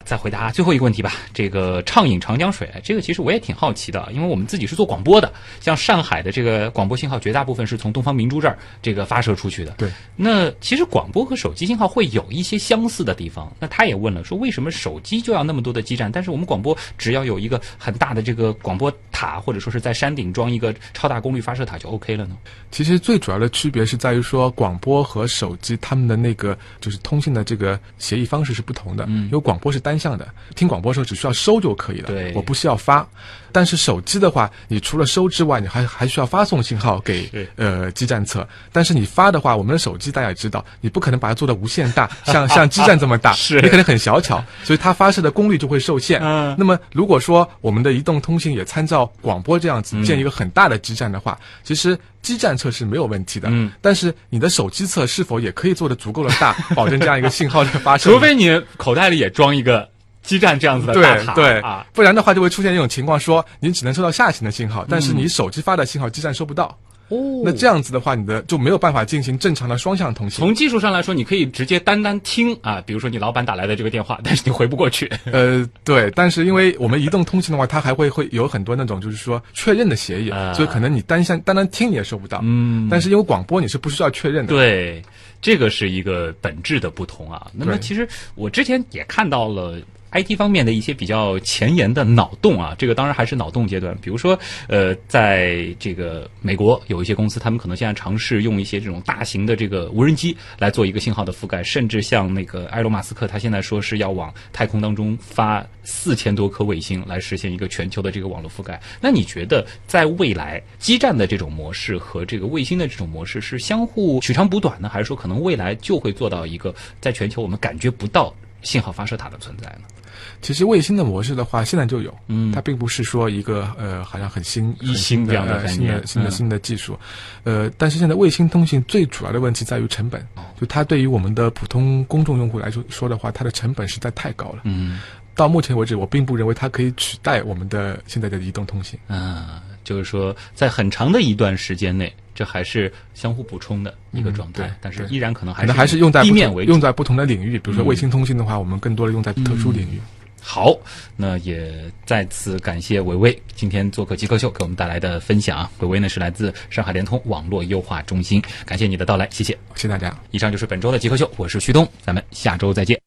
再回答最后一个问题吧。这个畅饮长江水，这个其实我也挺好奇的，因为我们自己是做广播的，像上海的这个广播信号，绝大部分是从东方明珠这儿这个发射出去的。对，那其实广播和手机信号会有一些相似的地方。那他也问了，说为什么手机就要那么多的基站，但是我们广播只要有一个很大的这个广播塔，或者说是在山顶装一个超大功率发射塔就 OK 了呢？其实最主要的区别是在于说，广播和手机他们的那个就是通信的这个协议方式是不同的。嗯因为广播是单向的，听广播的时候只需要收就可以了，对我不需要发。但是手机的话，你除了收之外，你还还需要发送信号给呃基站侧。但是你发的话，我们的手机大家也知道，你不可能把它做的无限大，像像基站这么大，是你可能很小巧，所以它发射的功率就会受限。嗯那么如果说我们的移动通信也参照广播这样子嗯建一个很大的基站的话，其实基站测是没有问题的。嗯但是你的手机侧是否也可以做的足够的大，保证这样一个信号的发射？除非你口袋里也装一个基站这样子的大塔对对啊。不然的话就会出现一种情况，说你只能收到下行的信号，但是你手机发的信号基站收不到。哦那这样子的话，你的就没有办法进行正常的双向通信。从技术上来说，你可以直接单单听啊，比如说你老板打来的这个电话，但是你回不过去。呃，对，但是因为我们移动通信的话，它还会会有很多那种就是说确认的协议，啊所以可能你单向单单听你也收不到。嗯但是因为广播你是不需要确认的。对，这个是一个本质的不同啊。那么其实我之前也看到了。IT 方面的一些比较前沿的脑洞啊，这个当然还是脑洞阶段。比如说，呃，在这个美国有一些公司，他们可能现在尝试用一些这种大型的这个无人机来做一个信号的覆盖，甚至像那个埃隆马斯克，他现在说是要往太空当中发四千多颗卫星来实现一个全球的这个网络覆盖。那你觉得在未来基站的这种模式和这个卫星的这种模式是相互取长补短呢，还是说可能未来就会做到一个在全球我们感觉不到信号发射塔的存在呢？其实卫星的模式的话，现在就有，嗯。它并不是说一个呃，好像很新、一新的星这样的呃新的新的新的技术，呃，但是现在卫星通信最主要的问题在于成本，哦。就它对于我们的普通公众用户来说说的话，它的成本实在太高了。嗯。到目前为止，我并不认为它可以取代我们的现在的移动通信。啊，就是说在很长的一段时间内，这还是相互补充的一个状态，但是依然可能还可是能还是用在地面为主。用在不同的领域，比如说嗯。卫星通信的话，我们更多的用在特殊领域。好，那也再次感谢伟伟今天做客极客秀给我们带来的分享啊。伟伟呢是来自上海联通网络优化中心，感谢你的到来，谢谢。谢谢大家。以上就是本周的极客秀，我是旭东，咱们下周再见。